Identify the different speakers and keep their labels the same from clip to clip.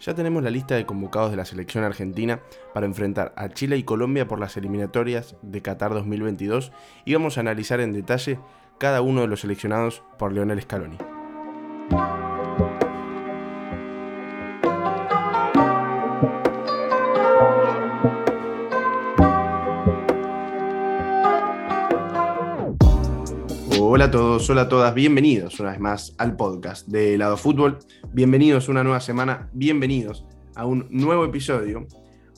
Speaker 1: Ya tenemos la lista de convocados de la selección argentina para enfrentar a Chile y Colombia por las eliminatorias de Qatar 2022 y vamos a analizar en detalle cada uno de los seleccionados por Leonel Scaloni. Hola a todos, hola a todas, bienvenidos una vez más al podcast de Lado Fútbol. Bienvenidos una nueva semana, bienvenidos a un nuevo episodio.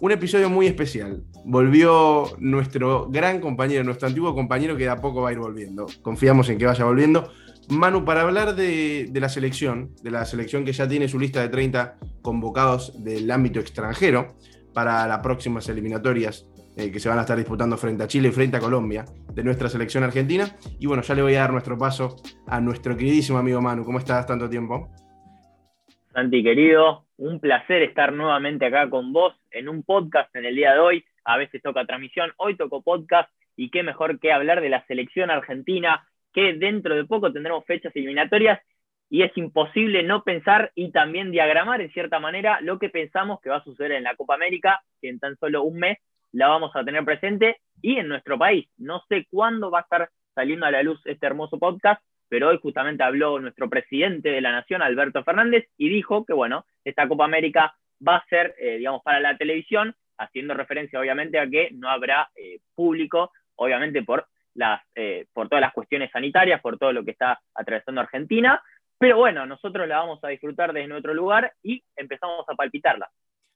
Speaker 1: Un episodio muy especial. Volvió nuestro gran compañero, nuestro antiguo compañero que de a poco va a ir volviendo. Confiamos en que vaya volviendo. Manu, para hablar de, de la selección, de la selección que ya tiene su lista de 30 convocados del ámbito extranjero para las próximas eliminatorias eh, que se van a estar disputando frente a Chile y frente a Colombia de nuestra selección argentina. Y bueno, ya le voy a dar nuestro paso a nuestro queridísimo amigo Manu. ¿Cómo estás tanto tiempo?
Speaker 2: Santi, querido, un placer estar nuevamente acá con vos en un podcast en el día de hoy. A veces toca transmisión, hoy tocó podcast y qué mejor que hablar de la selección argentina, que dentro de poco tendremos fechas eliminatorias y es imposible no pensar y también diagramar en cierta manera lo que pensamos que va a suceder en la Copa América, que en tan solo un mes la vamos a tener presente y en nuestro país. No sé cuándo va a estar saliendo a la luz este hermoso podcast, pero hoy justamente habló nuestro presidente de la Nación, Alberto Fernández, y dijo que, bueno, esta Copa América va a ser, eh, digamos, para la televisión, haciendo referencia obviamente a que no habrá eh, público, obviamente por, las, eh, por todas las cuestiones sanitarias, por todo lo que está atravesando Argentina, pero bueno, nosotros la vamos a disfrutar desde nuestro lugar y empezamos a palpitarla.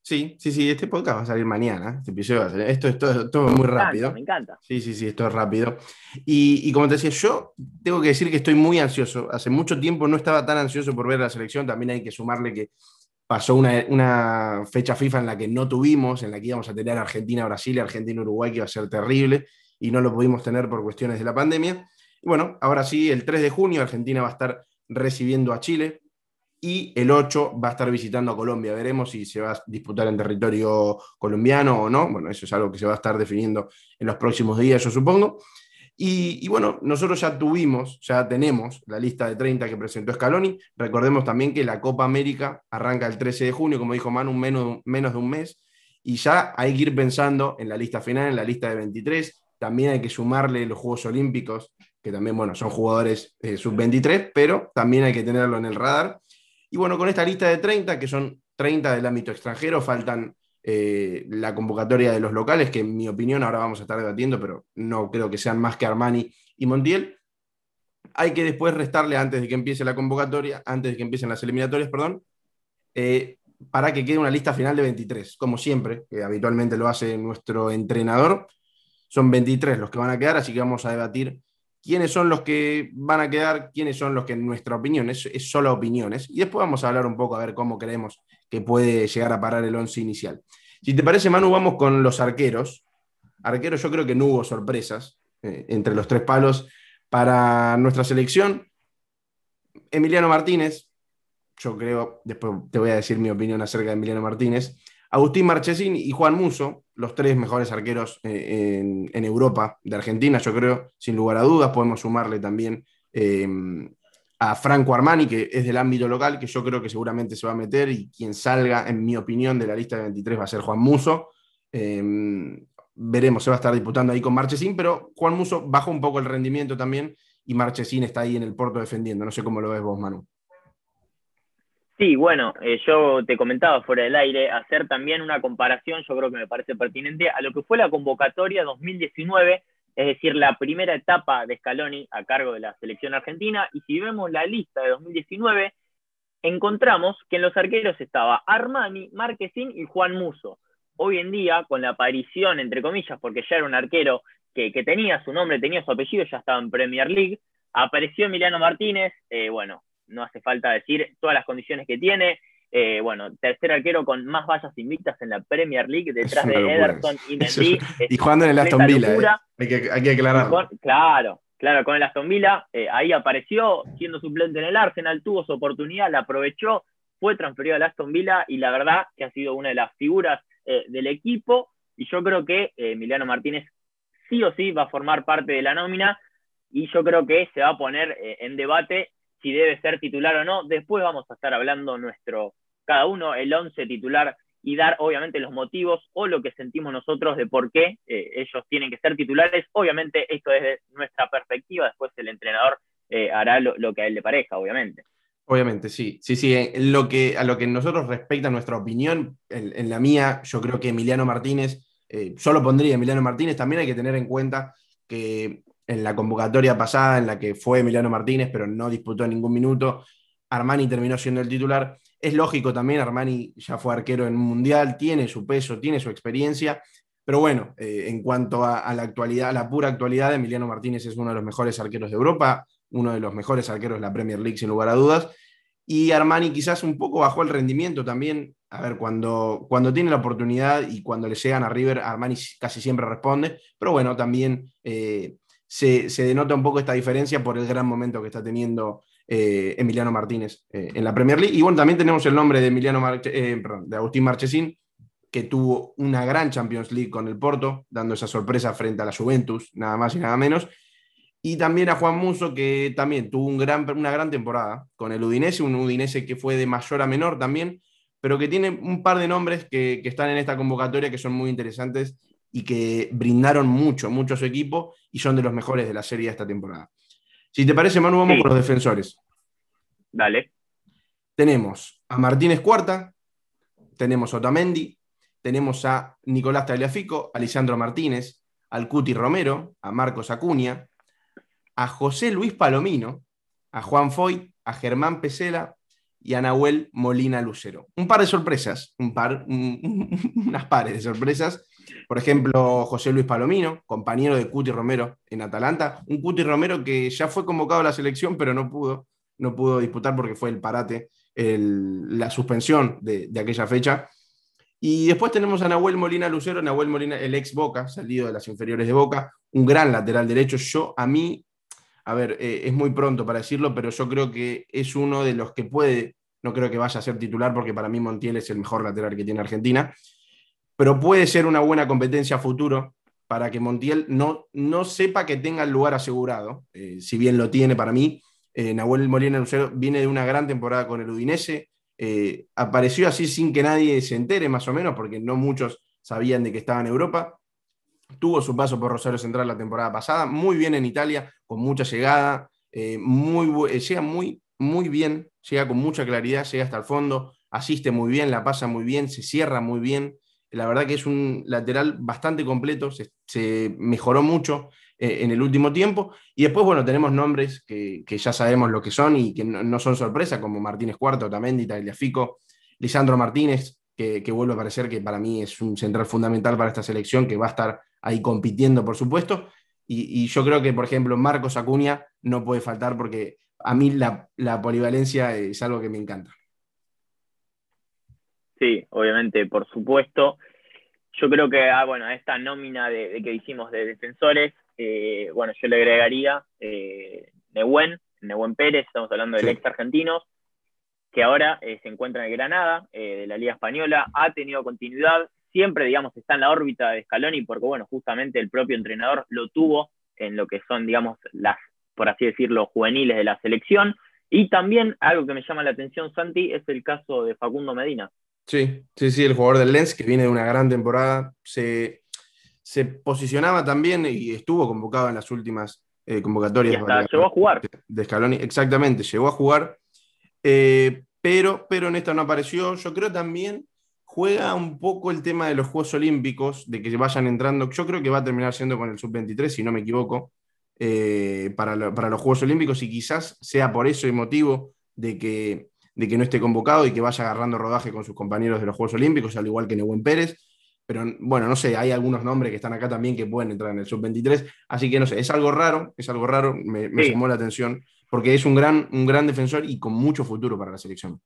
Speaker 1: Sí, sí, sí, este podcast va a salir mañana. Este episodio va a salir. Esto es todo, muy rápido.
Speaker 2: Me encanta.
Speaker 1: Sí, sí, sí, esto es rápido. Y, como te decía, yo tengo que decir que estoy muy ansioso. Hace mucho tiempo no estaba tan ansioso por ver la selección. También hay que sumarle que pasó una, fecha FIFA en la que no tuvimos, en la que íbamos a tener Argentina-Brasil y Argentina-Uruguay, que iba a ser terrible, y no lo pudimos tener por cuestiones de la pandemia. Y bueno, ahora sí, el 3 de junio Argentina va a estar recibiendo a Chile y el 8 va a estar visitando a Colombia. Veremos si se va a disputar en territorio colombiano o no. Bueno, eso es algo que se va a estar definiendo en los próximos días, yo supongo. Y, bueno, nosotros ya tuvimos, ya tenemos la lista de 30 que presentó Scaloni. Recordemos también que la Copa América arranca el 13 de junio, como dijo Manu, menos, menos de un mes. Y ya hay que ir pensando en la lista final, en la lista de 23. También hay que sumarle los Juegos Olímpicos, que también, bueno, son jugadores eh, sub-23, pero también hay que tenerlo en el radar. Y bueno, con esta lista de 30, que son 30 del ámbito extranjero, faltan eh, la convocatoria de los locales, que en mi opinión ahora vamos a estar debatiendo, pero no creo que sean más que Armani y Montiel. Hay que después restarle antes de que empiece la convocatoria, antes de que empiecen las eliminatorias, perdón, eh, para que quede una lista final de 23, como siempre, que habitualmente lo hace nuestro entrenador. Son 23 los que van a quedar, así que vamos a debatir quiénes son los que van a quedar, quiénes son los que en nuestra opinión, es, solo opiniones, y después vamos a hablar un poco a ver cómo creemos que puede llegar a parar el once inicial. Si te parece, Manu, vamos con los arqueros. Arqueros, yo creo que no hubo sorpresas eh, entre los tres palos para nuestra selección. Emiliano Martínez, yo creo, después te voy a decir mi opinión acerca de Emiliano Martínez. Agustín Marchesín y Juan Muso, los tres mejores arqueros eh, en, Europa de Argentina, yo creo, sin lugar a dudas. Podemos sumarle también eh, a Franco Armani, que es del ámbito local, que yo creo que seguramente se va a meter y quien salga, en mi opinión, de la lista de 23 va a ser Juan Muso. Eh, veremos, se va a estar disputando ahí con Marchesín, pero Juan Muso bajó un poco el rendimiento también y Marchesín está ahí en el Porto defendiendo. No sé cómo lo ves vos, Manu.
Speaker 2: Sí, bueno, eh, yo te comentaba fuera del aire, hacer también una comparación, yo creo que me parece pertinente, a lo que fue la convocatoria 2019, es decir, la primera etapa de Scaloni a cargo de la selección argentina, y si vemos la lista de 2019, encontramos que en los arqueros estaba Armani, Marquesín y Juan Muso. Hoy en día, con la aparición, entre comillas, porque ya era un arquero que, tenía su nombre, tenía su apellido, ya estaba en Premier League, apareció Emiliano Martínez, eh, bueno, no hace falta decir todas las condiciones que tiene. Eh, bueno, tercer arquero con más vallas invictas en la Premier League, detrás de Ederson y Mendy.
Speaker 1: y jugando en el Aston Villa, eh. hay, que, hay, que, aclararlo.
Speaker 2: claro, claro, con el Aston Villa, eh, ahí apareció siendo suplente en el Arsenal, tuvo su oportunidad, la aprovechó, fue transferido al Aston Villa y la verdad que ha sido una de las figuras del equipo y yo creo que Emiliano Martínez sí o sí va a formar parte de la nómina y yo creo que se va a poner en debate si debe ser titular o no. Después vamos a estar hablando nuestro, cada uno el 11 titular y dar obviamente los motivos o lo que sentimos nosotros de por qué eh, ellos tienen que ser titulares. Obviamente esto desde nuestra perspectiva, después el entrenador eh, hará lo, que a él le parezca, obviamente.
Speaker 1: Obviamente, sí, sí, sí. Lo que, a lo que nosotros respecta nuestra opinión, en, la mía, yo creo que Emiliano Martínez, eh, solo pondría Emiliano Martínez, también hay que tener en cuenta que en la convocatoria pasada, en la que fue Emiliano Martínez, pero no disputó ningún minuto, Armani terminó siendo el titular. Es lógico también, Armani ya fue arquero en un mundial, tiene su peso, tiene su experiencia, pero bueno, eh, en cuanto a, la actualidad, a la pura actualidad, Emiliano Martínez es uno de los mejores arqueros de Europa, uno de los mejores arqueros de la Premier League, sin lugar a dudas. Y Armani quizás un poco bajó el rendimiento también. A ver, cuando, cuando tiene la oportunidad y cuando le llegan a River, Armani casi siempre responde. Pero bueno, también eh, se, denota un poco esta diferencia por el gran momento que está teniendo eh, Emiliano Martínez eh, en la Premier League. Y bueno, también tenemos el nombre de, Emiliano eh, de Agustín Marchesín, que tuvo una gran Champions League con el Porto, dando esa sorpresa frente a la Juventus, nada más y nada menos. Y también a Juan Muso, que también tuvo una gran temporada con el Udinese, un Udinese que fue de mayor a menor también, pero que tiene un par de nombres que están en esta convocatoria que son muy interesantes y que brindaron mucho, mucho a su equipo y son de los mejores de la serie de esta temporada. Si te parece, Manu, vamos por los defensores.
Speaker 2: Dale.
Speaker 1: Tenemos a Martínez Cuarta, tenemos a Otamendi, tenemos a Nicolás Tagliafico, a Lisandro Martínez, al Cuti Romero, a Marcos Acuña, a José Luis Palomino, a Juan Foy, a Germán Pesela y a Nahuel Molina Lucero. Un par de sorpresas, un par, unas pares de sorpresas por ejemplo, José Luis Palomino, compañero de Cuti Romero en Atalanta. Un Cuti Romero que ya fue convocado a la selección, pero no pudo, no pudo disputar porque fue el parate, la suspensión de, aquella fecha. Y después tenemos a Nahuel Molina Lucero, Nahuel Molina, el ex Boca, salido de las inferiores de Boca, un gran lateral derecho. Yo, a mí, a ver, eh, es muy pronto para decirlo, pero yo creo que es uno de los que puede, no creo que vaya a ser titular, porque para mí Montiel es el mejor lateral que tiene Argentina, pero puede ser una buena competencia a futuro para que Montiel no, no sepa que tenga el lugar asegurado, eh, si bien lo tiene para mí. Eh, Nahuel Molina Lucero viene de una gran temporada con el Udinese, eh, apareció así sin que nadie se entere más o menos, porque no muchos sabían de que estaba en Europa. Tuvo su paso por Rosario Central la temporada pasada, muy bien en Italia, con mucha llegada, muy, llega muy, muy bien, llega con mucha claridad, llega hasta el fondo, asiste muy bien, la pasa muy bien, se cierra muy bien. La verdad que es un lateral bastante completo, se, mejoró mucho eh, en el último tiempo. Y después, bueno, tenemos nombres que, ya sabemos lo que son y que no, son sorpresa, como Martínez Cuarto, Tamendi, Tagliafico, Lisandro Martínez, que, vuelve a parecer que para mí es un central fundamental para esta selección, que va a estar ahí compitiendo, por supuesto. Y, yo creo que, por ejemplo, Marcos Acuña no puede faltar porque a mí la polivalencia es algo que me encanta.
Speaker 2: Sí, obviamente, por supuesto. Yo creo que, ah, bueno, a esta nómina de, que hicimos de defensores, eh, bueno, yo le agregaría eh, Nehuen, Pérez, estamos hablando del ex argentino, que ahora eh, se encuentra en Granada, eh, de la Liga Española, ha tenido continuidad, siempre, digamos, está en la órbita de Scaloni, porque, bueno, justamente el propio entrenador lo tuvo en lo que son, digamos, las, por así decirlo, juveniles de la selección. Y también algo que me llama la atención, Santi, es el caso de Facundo Medina,
Speaker 1: Sí, sí, sí, el jugador del Lens, que viene de una gran temporada, se, posicionaba también y estuvo convocado en las últimas eh, convocatorias.
Speaker 2: llegó a jugar.
Speaker 1: De, Scaloni, exactamente, llegó a jugar, eh, pero, pero en esta no apareció. Yo creo también juega un poco el tema de los Juegos Olímpicos, de que vayan entrando. Yo creo que va a terminar siendo con el Sub-23, si no me equivoco, eh, para, para los Juegos Olímpicos, y quizás sea por eso el motivo de que de que no esté convocado y que vaya agarrando rodaje con sus compañeros de los Juegos Olímpicos, al igual que Nehuen Pérez. Pero bueno, no sé, hay algunos nombres que están acá también que pueden entrar en el sub-23. Así que no sé, es algo raro, es algo raro, me, llamó la atención, porque es un gran, un gran defensor y con mucho futuro para la selección.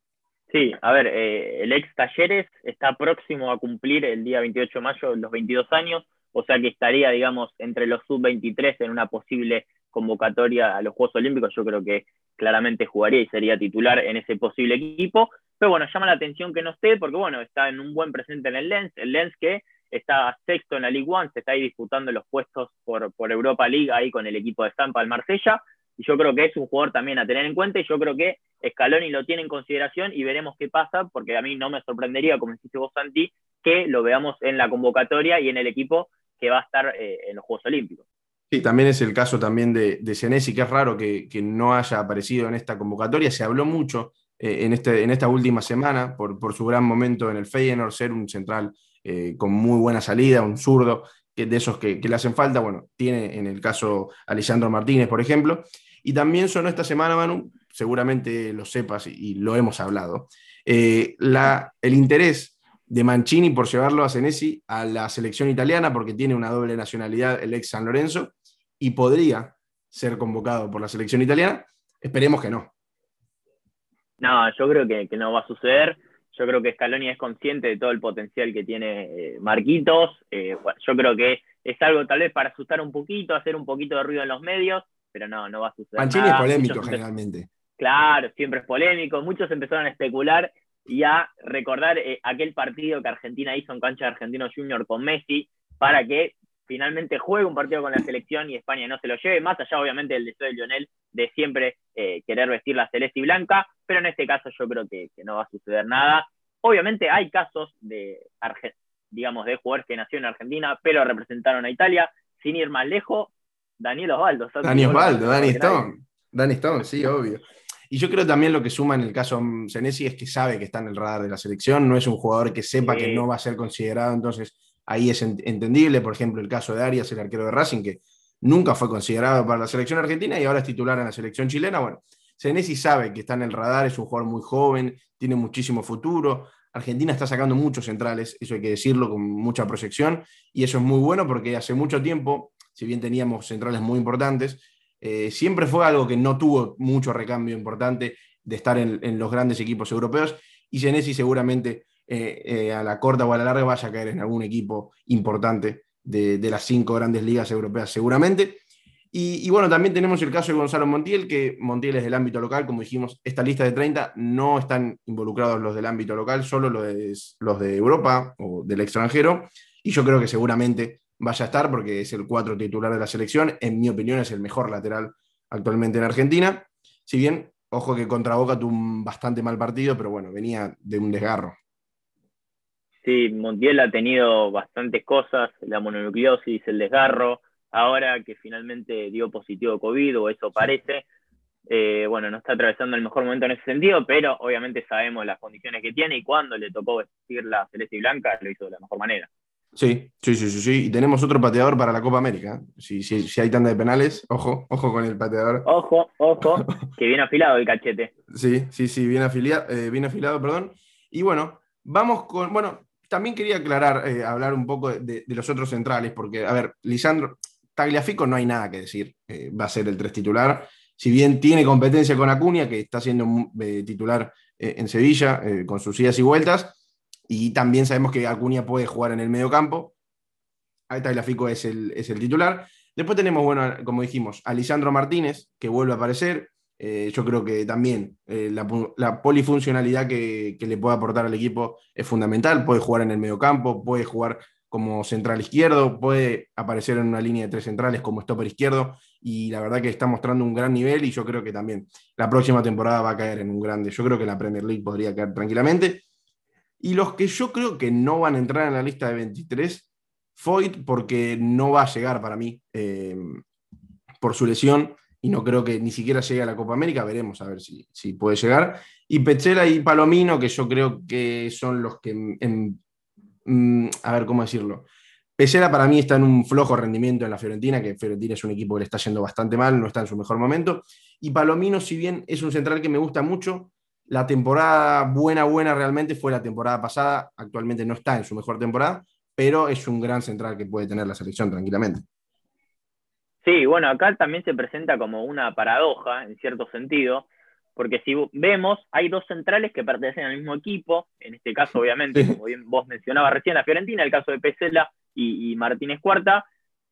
Speaker 2: Sí, a ver, eh, el ex Talleres está próximo a cumplir el día 28 de mayo los 22 años, o sea que estaría, digamos, entre los sub-23 en una posible convocatoria a los Juegos Olímpicos. Yo creo que claramente jugaría y sería titular en ese posible equipo. Pero bueno, llama la atención que no esté, porque bueno, está en un buen presente en el Lens, el Lens que está sexto en la League One, se está ahí disputando los puestos por, por Europa League ahí con el equipo de Stampa, el Marsella, y yo creo que es un jugador también a tener en cuenta, y yo creo que Scaloni lo tiene en consideración y veremos qué pasa, porque a mí no me sorprendería, como dijiste vos, Santi, que lo veamos en la convocatoria y en el equipo que va a estar eh, en los Juegos Olímpicos.
Speaker 1: Sí, también es el caso también de, de Senesi, que es raro que, no haya aparecido en esta convocatoria. Se habló mucho eh, en, este, en esta última semana por, su gran momento en el Feyenoord, ser un central eh, con muy buena salida, un zurdo, que de esos que, le hacen falta. Bueno, tiene en el caso Alessandro Martínez, por ejemplo. Y también sonó esta semana, Manu, seguramente lo sepas y, lo hemos hablado, la, el interés de Mancini por llevarlo a Senesi a la selección italiana porque tiene una doble nacionalidad, el ex San Lorenzo, y podría ser convocado por la selección italiana. Esperemos que no.
Speaker 2: No, yo creo que, no va a suceder. Yo creo que Scaloni es consciente de todo el potencial que tiene eh, Marquitos. Eh, yo creo que es algo tal vez para asustar un poquito, hacer un poquito de ruido en los medios, pero no, no va a suceder.
Speaker 1: Mancini es polémico generalmente.
Speaker 2: Claro, siempre es polémico. Muchos empezaron a especular y a recordar eh, aquel partido que Argentina hizo en cancha de Argentino Junior con Messi para que finalmente juegue un partido con la selección y España no se lo lleve, más allá obviamente del deseo de Lionel de siempre eh, querer vestir la celeste y blanca, pero en este caso yo creo que, no va a suceder nada. Obviamente hay casos de, digamos, de jugadores que nacieron en Argentina, pero representaron a Italia, sin ir más lejos, Daniel Osvaldo.
Speaker 1: Daniel Osvaldo, Dani Stone. Dani Stone, sí, obvio. Y yo creo también lo que suma en el caso Senesi es que sabe que está en el radar de la selección, no es un jugador que sepa que no va a ser considerado, entonces ahí es entendible. Por ejemplo, el caso de Arias, el arquero de Racing, que nunca fue considerado para la selección argentina y ahora es titular en la selección chilena. Bueno, Senesi sabe que está en el radar, es un jugador muy joven, tiene muchísimo futuro. Argentina está sacando muchos centrales, eso hay que decirlo, con mucha proyección, y eso es muy bueno porque hace mucho tiempo, si bien teníamos centrales muy importantes, eh, siempre fue algo que no tuvo mucho recambio importante de estar en, los grandes equipos europeos y Genesi seguramente eh, eh, a la corta o a la larga vaya a caer en algún equipo importante de, las cinco grandes ligas europeas seguramente. Y, bueno, también tenemos el caso de Gonzalo Montiel, que Montiel es del ámbito local, como dijimos, esta lista de 30 no están involucrados los del ámbito local, solo los de, los de Europa o del extranjero, y yo creo que seguramente vaya a estar porque es el cuatro titular de la selección. En mi opinión es el mejor lateral actualmente en Argentina. Si bien, ojo que contra Boca tuvo un bastante mal partido, pero bueno, venía de un desgarro.
Speaker 2: Sí, Montiel ha tenido bastantes cosas, la mononucleosis, el desgarro, ahora que finalmente dio positivo COVID, o eso parece, eh, bueno, no está atravesando el mejor momento en ese sentido, pero obviamente sabemos las condiciones que tiene y cuando le tocó vestir la celeste y blanca lo hizo de la mejor manera.
Speaker 1: Sí, sí, sí, sí, sí. Y tenemos otro pateador para la Copa América. Si, si, hay tanda de penales, ojo, ojo con el pateador.
Speaker 2: Ojo, ojo, que viene afilado el cachete.
Speaker 1: Sí, sí, sí, bien afiliado, eh, bien afilado, perdón. Y bueno, vamos con. Bueno, también quería aclarar, eh, hablar un poco de, los otros centrales, porque, a ver, Lisandro Tagliafico no hay nada que decir. Eh, va a ser el tres titular. Si bien tiene competencia con Acuña, que está siendo titular en Sevilla, con sus idas y vueltas y también sabemos que Acuña puede jugar en el medio campo. Ahí Tagliafico es el, es el titular. Después tenemos, bueno, como dijimos, a Lisandro Martínez, que vuelve a aparecer. Eh, yo creo que también eh, la, polifuncionalidad que, le puede aportar al equipo es fundamental. Puede jugar en el medio campo, puede jugar como central izquierdo, puede aparecer en una línea de tres centrales como stopper izquierdo. Y la verdad que está mostrando un gran nivel y yo creo que también la próxima temporada va a caer en un grande. Yo creo que la Premier League podría caer tranquilamente. Y los que yo creo que no van a entrar en la lista de 23, Foyt, porque no va a llegar para mí eh, por su lesión y no creo que ni siquiera llegue a la Copa América, veremos a ver si, puede llegar. Y Pechela y Palomino, que yo creo que son los que, mm, a ver cómo decirlo. Pechela para mí está en un flojo rendimiento en la Fiorentina, que Fiorentina es un equipo que le está yendo bastante mal, no está en su mejor momento. Y Palomino, si bien es un central que me gusta mucho, la temporada buena, buena realmente fue la temporada pasada. Actualmente no está en su mejor temporada, pero es un gran central que puede tener la selección tranquilamente.
Speaker 2: Sí, bueno, acá también se presenta como una paradoja, en cierto sentido, porque si vemos, hay dos centrales que pertenecen al mismo equipo, en este caso, obviamente, como bien vos mencionabas recién, la Fiorentina, el caso de Pesela y, y Martínez Cuarta,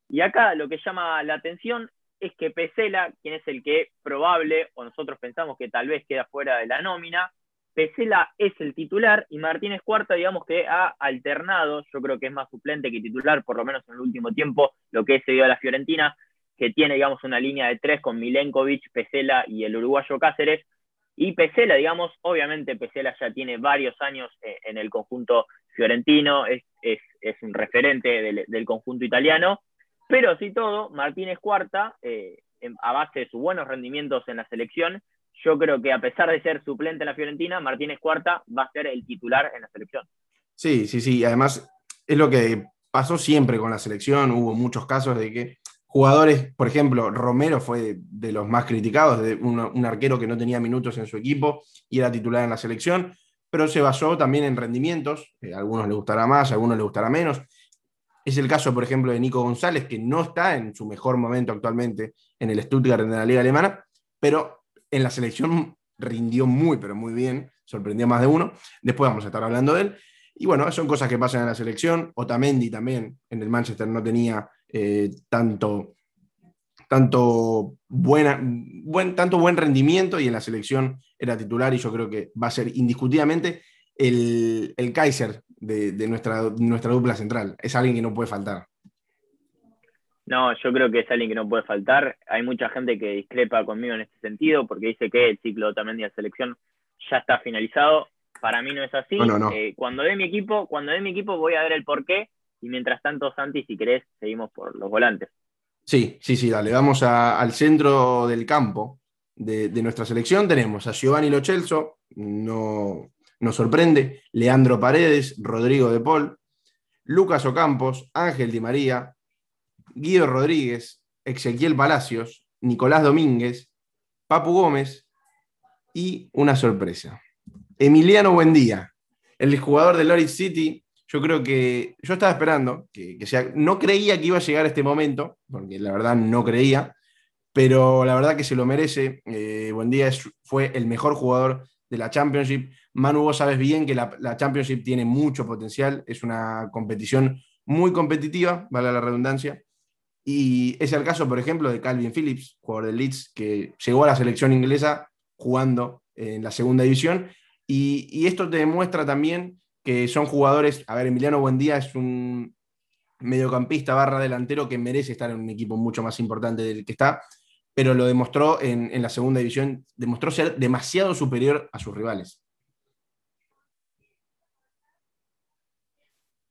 Speaker 2: y acá lo que llama la atención es que Pesela, quien es el que probable, o nosotros pensamos que tal vez queda fuera de la nómina, Pesela es el titular y Martínez Cuarta, digamos que ha alternado, yo creo que es más suplente que titular, por lo menos en el último tiempo, lo que se dio a la Fiorentina, que tiene, digamos, una línea de tres con Milenkovic, Pesela y el uruguayo Cáceres. Y Pesela, digamos, obviamente Pesela ya tiene varios años eh, en el conjunto fiorentino, es, un referente del, conjunto italiano, pero así todo, Martínez Cuarta, eh, a base de sus buenos rendimientos en la selección, yo creo que a pesar de ser suplente en la Fiorentina, Martínez Cuarta va a ser el titular en la selección.
Speaker 1: Sí, sí, sí. Además, es lo que pasó siempre con la selección. Hubo muchos casos de que jugadores, por ejemplo, Romero fue de, los más criticados, de un, arquero que no tenía minutos en su equipo y era titular en la selección, pero se basó también en rendimientos. Eh, a algunos les gustará más, a algunos les gustará menos. Es el caso, por ejemplo, de Nico González, que no está en su mejor momento actualmente en el Stuttgart de la Liga Alemana, pero en la selección rindió muy, pero muy bien, sorprendió más de uno. Después vamos a estar hablando de él. Y bueno, son cosas que pasan en la selección. Otamendi también en el Manchester no tenía eh, tanto, tanto, buena, buen, tanto buen rendimiento y en la selección era titular y yo creo que va a ser indiscutiblemente el, el Kaiser de, nuestra, nuestra dupla central. Es alguien que no puede faltar.
Speaker 2: No, yo creo que es alguien que no puede faltar. Hay mucha gente que discrepa conmigo en este sentido porque dice que el ciclo también de la selección ya está finalizado. Para mí no es así. Eh, cuando dé mi equipo, cuando dé mi equipo voy a ver el porqué y mientras tanto, Santi, si querés, seguimos por los volantes.
Speaker 1: Sí, sí, sí, dale. Vamos al centro del campo de, nuestra selección. Tenemos a Giovanni Lochelso, no nos sorprende, Leandro Paredes, Rodrigo de Paul, Lucas Ocampos, Ángel Di María, Guido Rodríguez, Ezequiel Palacios, Nicolás Domínguez, Papu Gómez y una sorpresa. Emiliano Buendía, el jugador de Loris City. Yo creo que yo estaba esperando que, sea, no creía que iba a llegar este momento, porque la verdad no creía, pero la verdad que se lo merece. Eh, Buendía fue el mejor jugador de la Championship. Manu, vos sabes bien que la, la, Championship tiene mucho potencial, es una competición muy competitiva, vale la redundancia, y es el caso, por ejemplo, de Calvin Phillips, jugador del Leeds, que llegó a la selección inglesa jugando en la segunda división. Y, esto te demuestra también que son jugadores. A ver, Emiliano Buendía es un mediocampista barra delantero que merece estar en un equipo mucho más importante del que está, pero lo demostró en, la segunda división, demostró ser demasiado superior a sus rivales.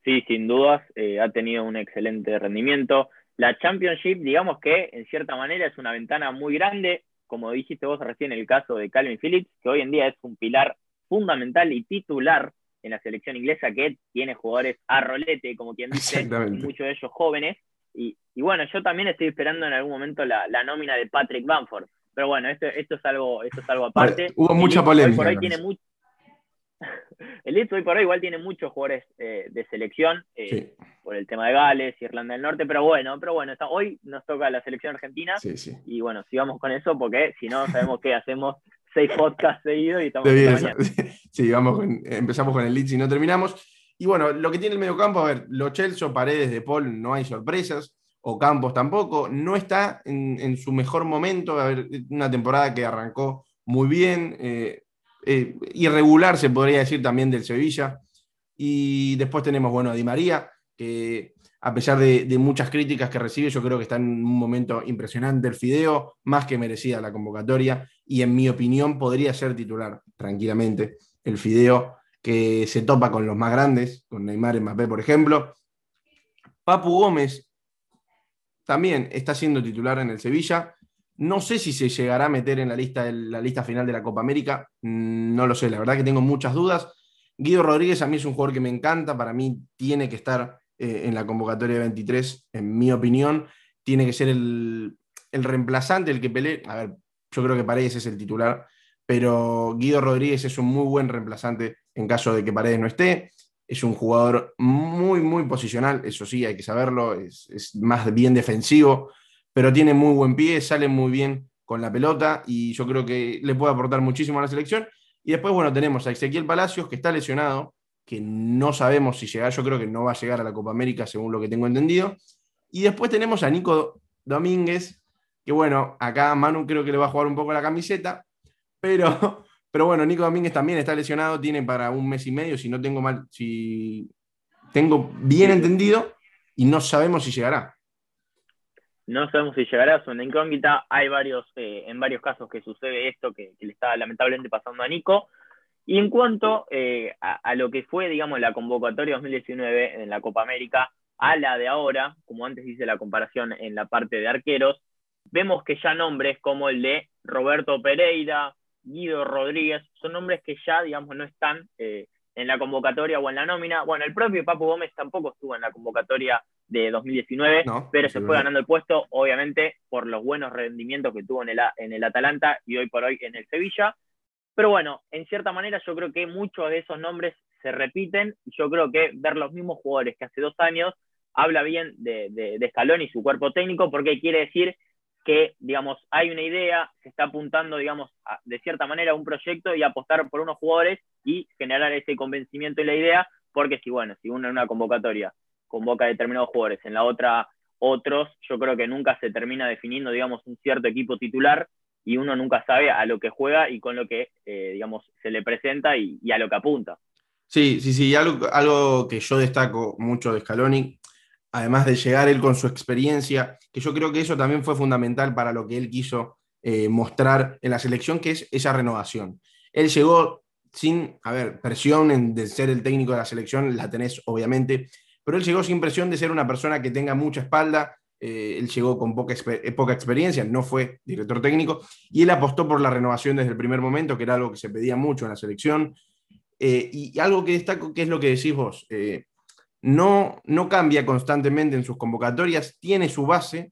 Speaker 2: Sí, sin dudas, eh, ha tenido un excelente rendimiento la Championship, digamos que en cierta manera es una ventana muy grande, como dijiste vos recién en el caso de Calvin Phillips, que hoy en día es un pilar fundamental y titular en la selección inglesa que tiene jugadores a rolete, como quien dice, muchos de ellos jóvenes. Y, bueno, yo también estoy esperando en algún momento la, nómina de Patrick Bamford. Pero bueno, esto, esto, es, algo, esto es algo aparte.
Speaker 1: hubo mucha polémica.
Speaker 2: Por ahí tiene mucho el Leeds hoy por hoy igual tiene muchos jugadores eh, de selección eh, por el tema de Gales, Irlanda del Norte, pero bueno, pero bueno, hoy nos toca la selección argentina y bueno, sigamos con eso porque si no sabemos que hacemos seis podcasts seguidos y estamos
Speaker 1: Sí, vamos empezamos con el Leeds y no terminamos. Y bueno, lo que tiene el mediocampo, a ver, Lo Chelsea, Paredes de Paul, no hay sorpresas, o Campos tampoco, no está en, su mejor momento, a ver, una temporada que arrancó muy bien, eh, eh, irregular, se podría decir también del Sevilla. Y después tenemos, bueno, a Di María, que a pesar de, muchas críticas que recibe, yo creo que está en un momento impresionante el Fideo, más que merecida la convocatoria, y en mi opinión podría ser titular tranquilamente el Fideo, que se topa con los más grandes, con Neymar Mbappé, por ejemplo. Papu Gómez también está siendo titular en el Sevilla, no sé si se llegará a meter en la lista, la lista final de la Copa América, mm, no lo sé, la verdad que tengo muchas dudas. Guido Rodríguez a mí es un jugador que me encanta, para mí tiene que estar eh, en la convocatoria 23, en mi opinión, tiene que ser el, reemplazante, el que pelee. A ver, yo creo que Paredes es el titular, pero Guido Rodríguez es un muy buen reemplazante en caso de que Paredes no esté. Es un jugador muy, muy posicional, eso sí, hay que saberlo, es, es más bien defensivo pero tiene muy buen pie, sale muy bien con la pelota y yo creo que le puede aportar muchísimo a la selección. Y después, bueno, tenemos a Ezequiel Palacios, que está lesionado, que no sabemos si llega, yo creo que no va a llegar a la Copa América, según lo que tengo entendido. Y después tenemos a Nico Domínguez, que bueno, acá Manu creo que le va a jugar un poco la camiseta, pero, pero bueno, Nico Domínguez también está lesionado, tiene para un mes y medio, si no tengo mal, si tengo bien entendido, y no sabemos si llegará.
Speaker 2: no sabemos si llegará, a una incógnita. Hay varios, eh, en varios casos que sucede esto que, le está lamentablemente pasando a Nico. Y en cuanto eh, a, lo que fue, digamos, la convocatoria 2019 en la Copa América, a la de ahora, como antes hice la comparación en la parte de arqueros, vemos que ya nombres como el de Roberto Pereira, Guido Rodríguez, son nombres que ya, digamos, no están eh, en la convocatoria o en la nómina. Bueno, el propio Papu Gómez tampoco estuvo en la convocatoria de 2019, pero se fue ganando el puesto, obviamente, por los buenos rendimientos que tuvo en el, en el Atalanta y hoy por hoy en el Sevilla. Pero bueno, en cierta manera yo creo que muchos de esos nombres se repiten y yo creo que ver los mismos jugadores que hace dos años habla bien de, de, de Scaloni y su cuerpo técnico porque quiere decir que, digamos, hay una idea, se está apuntando, digamos, de cierta manera a un proyecto y apostar por unos jugadores y generar ese convencimiento y la idea, porque si, bueno, si uno en una convocatoria convoca determinados jugadores, en la otra otros, yo creo que nunca se termina definiendo, digamos, un cierto equipo titular y uno nunca sabe a lo que juega y con lo que, eh, digamos, se le presenta y, a lo que apunta.
Speaker 1: Sí, sí, sí, algo, algo que yo destaco mucho de Scaloni, además de llegar él con su experiencia, que yo creo que eso también fue fundamental para lo que él quiso eh, mostrar en la selección, que es esa renovación. Él llegó sin, a ver, presión de ser el técnico de la selección, la tenés obviamente, pero él llegó sin presión de ser una persona que tenga mucha espalda, eh, él llegó con poca, eh, poca experiencia, no fue director técnico, y él apostó por la renovación desde el primer momento, que era algo que se pedía mucho en la selección. Y, algo que destaco, que es lo que decís vos, no, no cambia constantemente en sus convocatorias, tiene su base,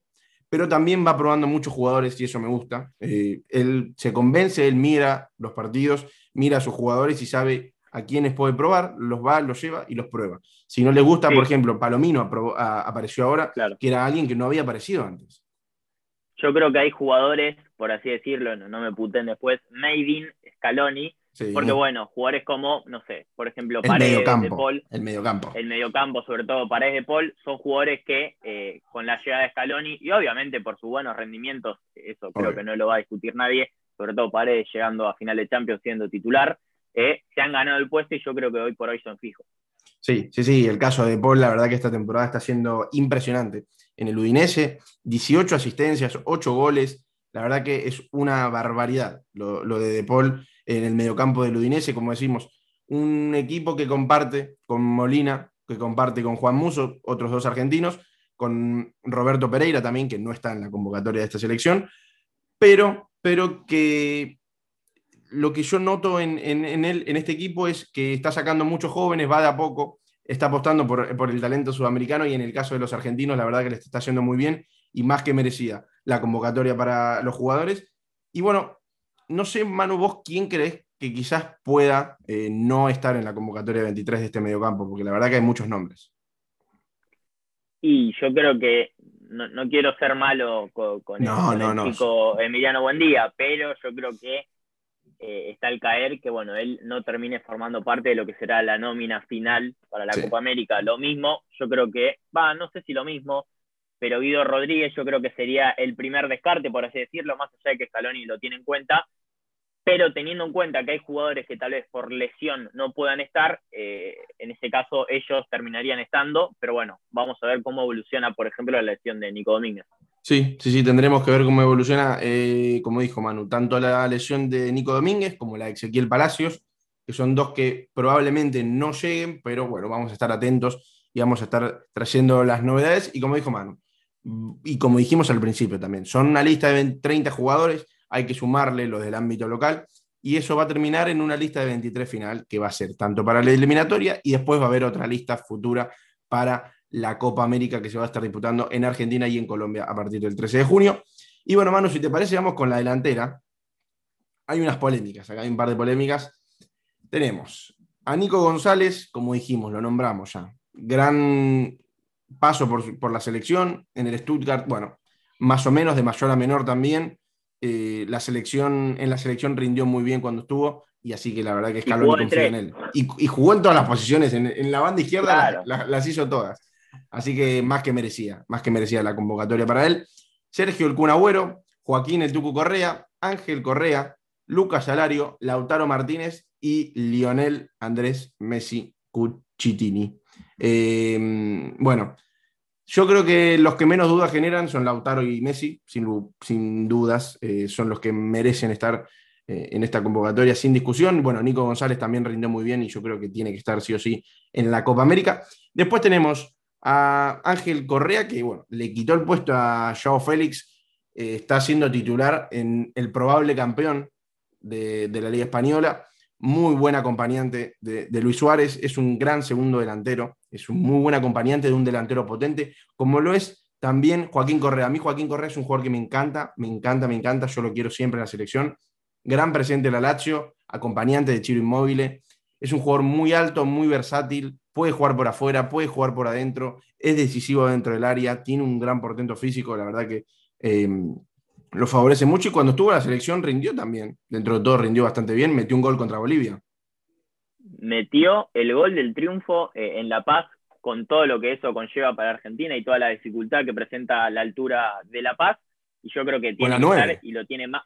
Speaker 1: pero también va probando muchos jugadores y eso me gusta. él se convence, él mira los partidos, mira a sus jugadores y sabe a quienes puede probar, los va, los lleva y los prueba. Si no le gusta, por ejemplo, Palomino apareció ahora, que era alguien que no había aparecido antes.
Speaker 2: Yo creo que hay jugadores, por así decirlo, no, me puten después, Maiden, Scaloni, porque bueno, jugadores como, no sé, por ejemplo, Paredes de Paul.
Speaker 1: El mediocampo.
Speaker 2: El mediocampo, sobre todo Paredes de Paul, son jugadores que eh, con la llegada de Scaloni, y obviamente por sus buenos rendimientos, eso creo que no lo va a discutir nadie, sobre todo Paredes llegando a final de Champions siendo titular, eh, se han ganado el puesto y yo creo que hoy por hoy son fijos.
Speaker 1: Sí, sí, sí, el caso de Paul, la verdad que esta temporada está siendo impresionante. En el Udinese, 18 asistencias, 8 goles, la verdad que es una barbaridad lo, de De Paul en el mediocampo del Udinese, como decimos, un equipo que comparte con Molina, que comparte con Juan Muso, otros dos argentinos, con Roberto Pereira también, que no está en la convocatoria de esta selección, pero, pero que lo que yo noto en, en, este equipo es que está sacando muchos jóvenes, va de a poco, está apostando por, el talento sudamericano y en el caso de los argentinos, la verdad que les está haciendo muy bien y más que merecida la convocatoria para los jugadores. Y bueno, no sé, Manu, vos quién crees que quizás pueda eh, no estar en la convocatoria 23 de este mediocampo, porque la verdad que hay muchos nombres.
Speaker 2: Y yo creo que no, quiero ser malo con, el, chico Emiliano Buendía, pero yo creo que eh, está el caer que, bueno, él no termine formando parte de lo que será la nómina final para la Copa América. Lo mismo, yo creo que, va, no sé si lo mismo, pero Guido Rodríguez yo creo que sería el primer descarte, por así decirlo, más allá de que Scaloni lo tiene en cuenta, pero teniendo en cuenta que hay jugadores que tal vez por lesión no puedan estar, eh, en ese caso ellos terminarían estando, pero bueno, vamos a ver cómo evoluciona, por ejemplo, la lesión de Nico Domínguez.
Speaker 1: Sí, sí, sí, tendremos que ver cómo evoluciona, eh, como dijo Manu, tanto la lesión de Nico Domínguez como la de Ezequiel Palacios, que son dos que probablemente no lleguen, pero bueno, vamos a estar atentos y vamos a estar trayendo las novedades. Y como dijo Manu, y como dijimos al principio también, son una lista de 30 jugadores, hay que sumarle los del ámbito local, y eso va a terminar en una lista de 23 final, que va a ser tanto para la eliminatoria y después va a haber otra lista futura para la Copa América que se va a estar disputando en Argentina y en Colombia a partir del 13 de junio. Y bueno, Manu, si te parece, vamos con la delantera. Hay unas polémicas, acá hay un par de polémicas. Tenemos a Nico González, como dijimos, lo nombramos ya. Gran paso por, la selección en el Stuttgart, bueno, más o menos de mayor a menor también. Eh, la selección, en la selección rindió muy bien cuando estuvo, y así que la verdad que Scaloni confía en él. Y, jugó en todas las posiciones, en, la banda izquierda las, hizo todas. Así que más que merecía, más que merecía la convocatoria para él. Sergio El Cunagüero, Joaquín El Tucu Correa, Ángel Correa, Lucas Salario, Lautaro Martínez y Lionel Andrés Messi Cucitini. Eh, bueno, Yo creo que los que menos dudas generan son Lautaro y Messi, sin, sin dudas, eh, son los que merecen estar eh, en esta convocatoria sin discusión. Bueno, Nico González también rindió muy bien y yo creo que tiene que estar sí o sí en la Copa América. Después tenemos a Ángel Correa, que bueno, le quitó el puesto a Joao Félix, eh, está siendo titular en el probable campeón de, la Liga Española. Muy buen acompañante de, de, Luis Suárez, es un gran segundo delantero, es un muy buen acompañante de un delantero potente, como lo es también Joaquín Correa. A mí Joaquín Correa es un jugador que me encanta, me encanta, me encanta, yo lo quiero siempre en la selección. Gran presente en la Lazio, acompañante de Chiro Inmóvil. Es un jugador muy alto, muy versátil, puede jugar por afuera, puede jugar por adentro, es decisivo dentro del área, tiene un gran portento físico, la verdad que eh, lo favorece mucho y cuando estuvo en la selección rindió también, dentro de todo rindió bastante bien, metió un gol contra Bolivia.
Speaker 2: Metió el gol del triunfo eh, en La Paz con todo lo que eso conlleva para Argentina y toda la dificultad que presenta la altura de La Paz y yo creo que tiene que estar y lo tiene más,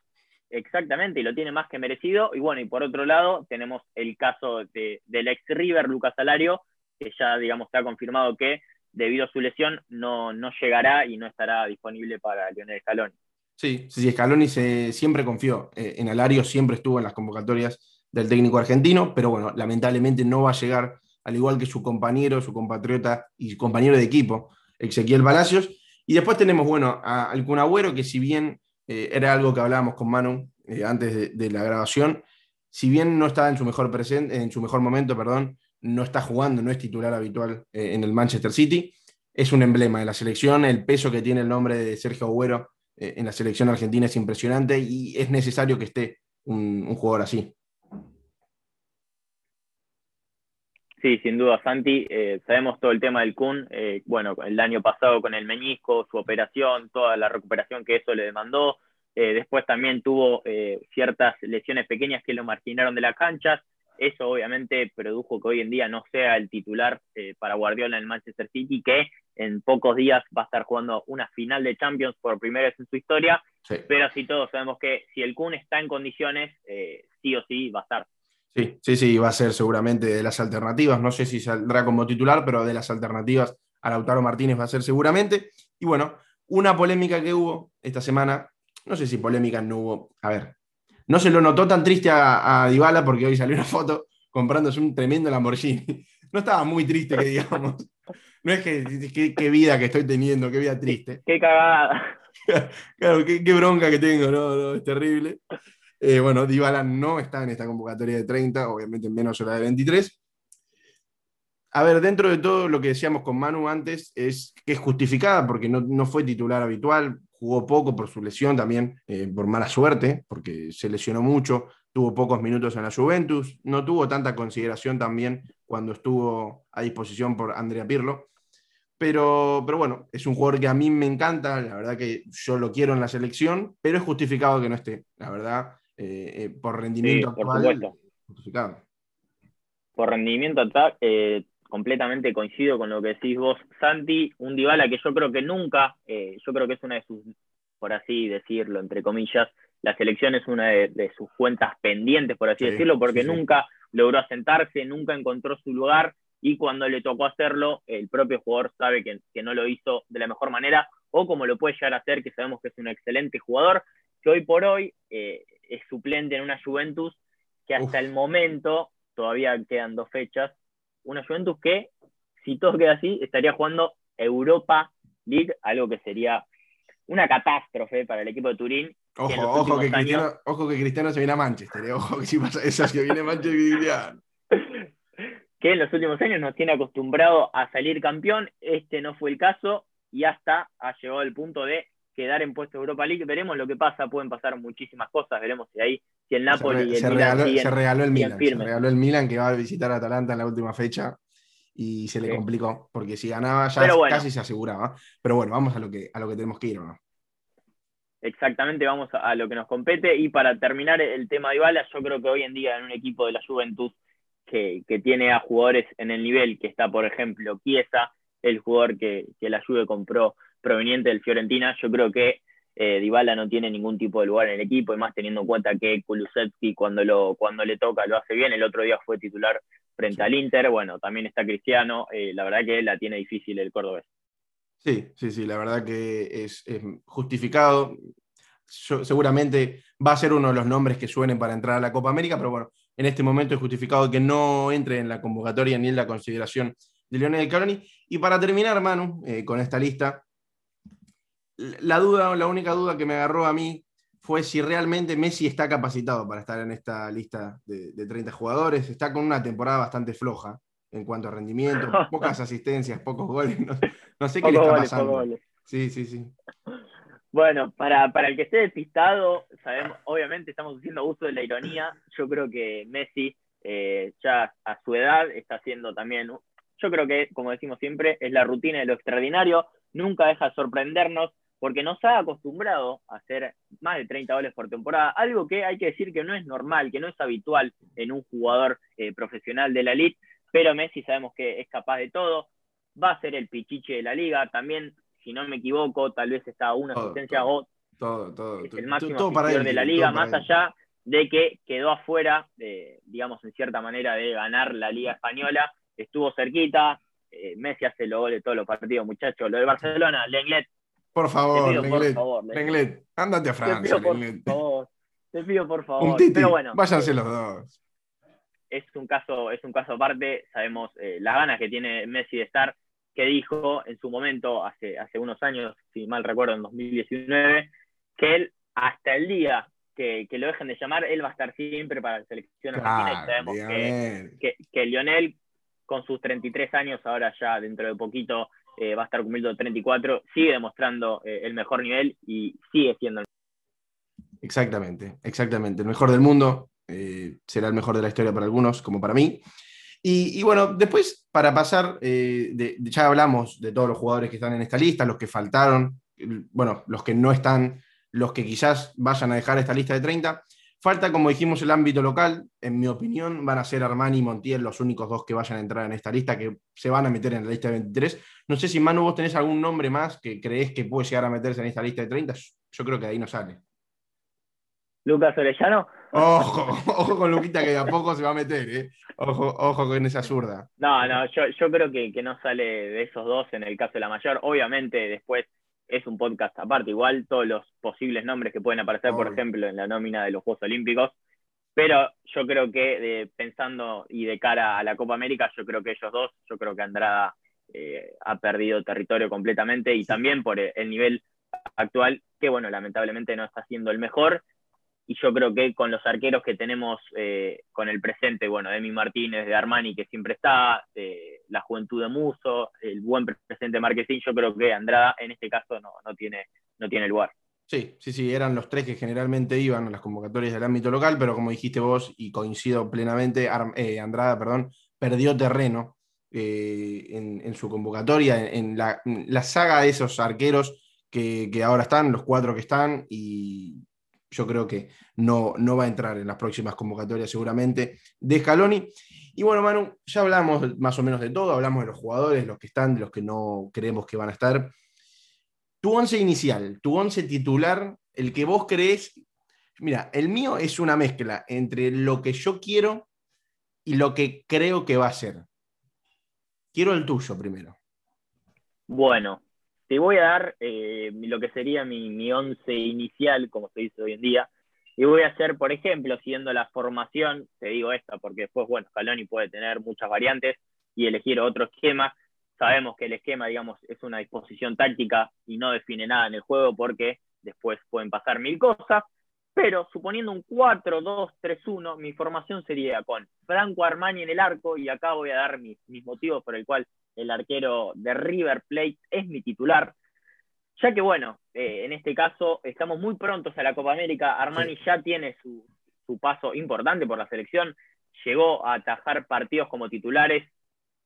Speaker 2: Exactamente, y lo tiene más que merecido. Y bueno, y por otro lado, tenemos el caso de, del ex River, Lucas Salario, que ya, digamos, está confirmado que debido a su lesión no, no llegará y no estará disponible para Lionel Scaloni.
Speaker 1: Sí, sí, Scaloni se, siempre confió eh, en Alario, siempre estuvo en las convocatorias del técnico argentino, pero bueno, lamentablemente no va a llegar, al igual que su compañero, su compatriota y compañero de equipo, Ezequiel Palacios. Y después tenemos, bueno, al Cunagüero, que si bien eh, era algo que hablábamos con Manu eh, antes de, la grabación, si bien no estaba en su mejor, presente, en su mejor momento, perdón, no está jugando, no es titular habitual en el Manchester City. Es un emblema de la selección, el peso que tiene el nombre de Sergio Agüero eh, en la selección argentina es impresionante y es necesario que esté un, jugador así.
Speaker 2: Sí, sin duda, Santi. Eh, sabemos todo el tema del Kun. bueno, el año pasado con el meñisco, su operación, toda la recuperación que eso le demandó. después también tuvo ciertas lesiones pequeñas que lo marginaron de la cancha. Eso obviamente produjo que hoy en día no sea el titular eh, para Guardiola en el Manchester City, que en pocos días va a estar jugando una final de Champions por primera vez en su historia. Pero sí todos sabemos que si el Kun está en condiciones, eh, sí o sí va a estar.
Speaker 1: Sí, sí, sí, va a ser seguramente de las alternativas. No sé si saldrá como titular, pero de las alternativas a Lautaro Martínez va a ser seguramente. Y bueno, una polémica que hubo esta semana, no sé si polémica no hubo, a ver, no se lo notó tan triste a, a Dybala porque hoy salió una foto comprándose un tremendo Lamborghini. No estaba muy triste, que digamos. No es que qué vida que estoy teniendo, qué vida triste.
Speaker 2: Qué cagada.
Speaker 1: Claro, qué, bronca que tengo, no, es terrible. Eh, bueno, Dybala no está en esta convocatoria de 30, obviamente menos la de 23. A ver, dentro de todo lo que decíamos con Manu antes, es que es justificada porque no, no fue titular habitual, jugó poco por su lesión también, eh, por mala suerte, porque se lesionó mucho, tuvo pocos minutos en la Juventus, no tuvo tanta consideración también cuando estuvo a disposición por Andrea Pirlo. Pero, pero bueno, es un jugador que a mí me encanta, la verdad que yo lo quiero en la selección, pero es justificado que no esté, la verdad, eh, eh, por rendimiento
Speaker 2: por actual, justificado. Por rendimiento completamente coincido con lo que decís vos, Santi, un Dybala que yo creo que nunca, eh, yo creo que es una de sus, por así decirlo, entre comillas, la selección es una de, sus cuentas pendientes, por así decirlo, porque nunca logró asentarse, nunca encontró su lugar y cuando le tocó hacerlo, el propio jugador sabe que, no lo hizo de la mejor manera o como lo puede llegar a hacer, que sabemos que es un excelente jugador, que hoy por hoy eh, es suplente en una Juventus que hasta el momento, todavía quedan dos fechas, una Juventus que, si todo queda así, estaría jugando Europa League, algo que sería una catástrofe para el equipo de Turín.
Speaker 1: Ojo, ojo que, Cristiano, ojo que, Cristiano, se viene a Manchester, eh, ojo que si pasa eso, que viene a Manchester
Speaker 2: que en los últimos años nos tiene acostumbrado a salir campeón, este no fue el caso y hasta ha llegado al punto de quedar en puesto de Europa League. Veremos lo que pasa, pueden pasar muchísimas cosas, veremos si ahí si el Napoli
Speaker 1: se, regaló, el Milan, se regaló el Milan que va a visitar a Atalanta en la última fecha y se le complicó, porque si ganaba ya casi se aseguraba. Pero bueno, vamos a lo que, a lo que tenemos que ir, ¿no?
Speaker 2: Exactamente, vamos a, lo que nos compete. Y para terminar el tema de Ibala, yo creo que hoy en día en un equipo de la Juventud que, tiene a jugadores en el nivel que está, por ejemplo, Chiesa, el jugador que, que la Juve compró proveniente del Fiorentina, yo creo que eh, Dybala no tiene ningún tipo de lugar en el equipo, y más teniendo en cuenta que Kulusevski cuando, lo, cuando le toca lo hace bien, el otro día fue titular frente al Inter, bueno, también está Cristiano, eh, la verdad que la tiene difícil el cordobés.
Speaker 1: Sí, sí, sí, la verdad que es, justificado. seguramente va a ser uno de los nombres que suenen para entrar a la Copa América, pero bueno, en este momento es justificado que no entre en la convocatoria ni en la consideración de Lionel Caroni. Y para terminar, Manu, eh, con esta lista, la duda, la única duda que me agarró a mí fue si realmente Messi está capacitado para estar en esta lista de, de 30 jugadores. Está con una temporada bastante floja en cuanto a rendimiento, pocas asistencias, pocos goles. No, sé qué le está pasando. Sí, sí, sí.
Speaker 2: Bueno, para, para el que esté despistado, sabemos, obviamente estamos haciendo uso de la ironía. Yo creo que Messi, eh, ya a su edad, está haciendo también. Yo creo que, como decimos siempre, es la rutina de lo extraordinario. Nunca deja de sorprendernos porque nos ha acostumbrado a hacer más de 30 goles por temporada, algo que hay que decir que no es normal, que no es habitual en un jugador eh, profesional de la elite pero Messi sabemos que es capaz de todo, va a ser el pichiche de la liga, también, si no me equivoco, tal vez está una asistencia o es el máximo de la liga, más allá de que quedó afuera, digamos, en cierta manera, de ganar la liga española, estuvo cerquita, eh, Messi hace los goles de todos los partidos, muchachos, lo de Barcelona, Lenglet.
Speaker 1: Por favor, Lenglet, ándate a Francia,
Speaker 2: te pido, por favor, te pido por favor.
Speaker 1: Pero bueno, váyanse los dos.
Speaker 2: es un caso, es un caso aparte, sabemos eh, las ganas que tiene Messi de estar, que dijo en su momento, hace, hace unos años, si mal recuerdo, en 2019, que él, hasta el día que, lo dejen de llamar, él va a estar siempre para la selección argentina y sabemos que, que, Lionel, con sus 33 años, ahora ya dentro de poquito eh, va a estar cumpliendo 34, sigue demostrando eh, el mejor nivel y sigue siendo el
Speaker 1: Exactamente, exactamente. El mejor del mundo, eh, será el mejor de la historia para algunos, como para mí. Y, bueno, después, para pasar, eh, ya hablamos de todos los jugadores que están en esta lista, los que faltaron, bueno, los que no están, los que quizás vayan a dejar esta lista de 30. Falta, como dijimos, el ámbito local. En mi opinión, van a ser Armani y Montiel los únicos dos que vayan a entrar en esta lista, que se van a meter en la lista de 23. No sé si, Manu, vos tenés algún nombre más que crees que puede llegar a meterse en esta lista de 30. Yo creo que ahí no sale.
Speaker 2: Lucas Orellano.
Speaker 1: Ojo, ojo con Luquita que de a poco se va a meter, ¿eh? Ojo, ojo con esa zurda.
Speaker 2: No, no, yo, yo creo que, que, no sale de esos dos en el caso de la mayor. Obviamente después es un podcast aparte, igual todos los posibles nombres que pueden aparecer, por ejemplo, en la nómina de los Juegos Olímpicos. Pero yo creo que pensando y de cara a la Copa América, yo creo que ellos dos, yo creo que Andrada eh, ha perdido territorio completamente y también por el nivel actual, que bueno, lamentablemente no está siendo el mejor y yo creo que con los arqueros que tenemos eh, con el presente, bueno, Emi Martínez de Armani, que siempre está, la juventud de Muso, el buen presente Marquesín, yo creo que Andrada en este caso no, tiene, no tiene lugar.
Speaker 1: Sí, sí, sí, eran los tres que generalmente iban a las convocatorias del ámbito local, pero como dijiste vos, y coincido plenamente, eh, Andrada, perdón, perdió terreno eh, en, su convocatoria, en, la, saga de esos arqueros que, que, ahora están, los cuatro que están, y, yo creo que no, no va a entrar en las próximas convocatorias seguramente de Scaloni. Y bueno, Manu, ya hablamos más o menos de todo, hablamos de los jugadores, los que están, de los que no creemos que van a estar. Tu once inicial, tu once titular, el que vos crees, mira, el mío es una mezcla entre lo que yo quiero y lo que creo que va a ser. Quiero el tuyo primero.
Speaker 2: Bueno, te voy a dar eh, lo que sería mi, once inicial, como se dice hoy en día, y voy a hacer, por ejemplo, siguiendo la formación, te digo esta, porque después, bueno, Scaloni puede tener muchas variantes y elegir otro esquema. Sabemos que el esquema, digamos, es una disposición táctica y no define nada en el juego porque después pueden pasar mil cosas, pero suponiendo un 4-2-3-1, mi formación sería con Franco Armani en el arco, y acá voy a dar mis, mis motivos por el cual el arquero de River Plate, es mi titular. Ya que, bueno, eh, en este caso estamos muy prontos a la Copa América. Armani ya tiene su, paso importante por la selección. Llegó a atajar partidos como titulares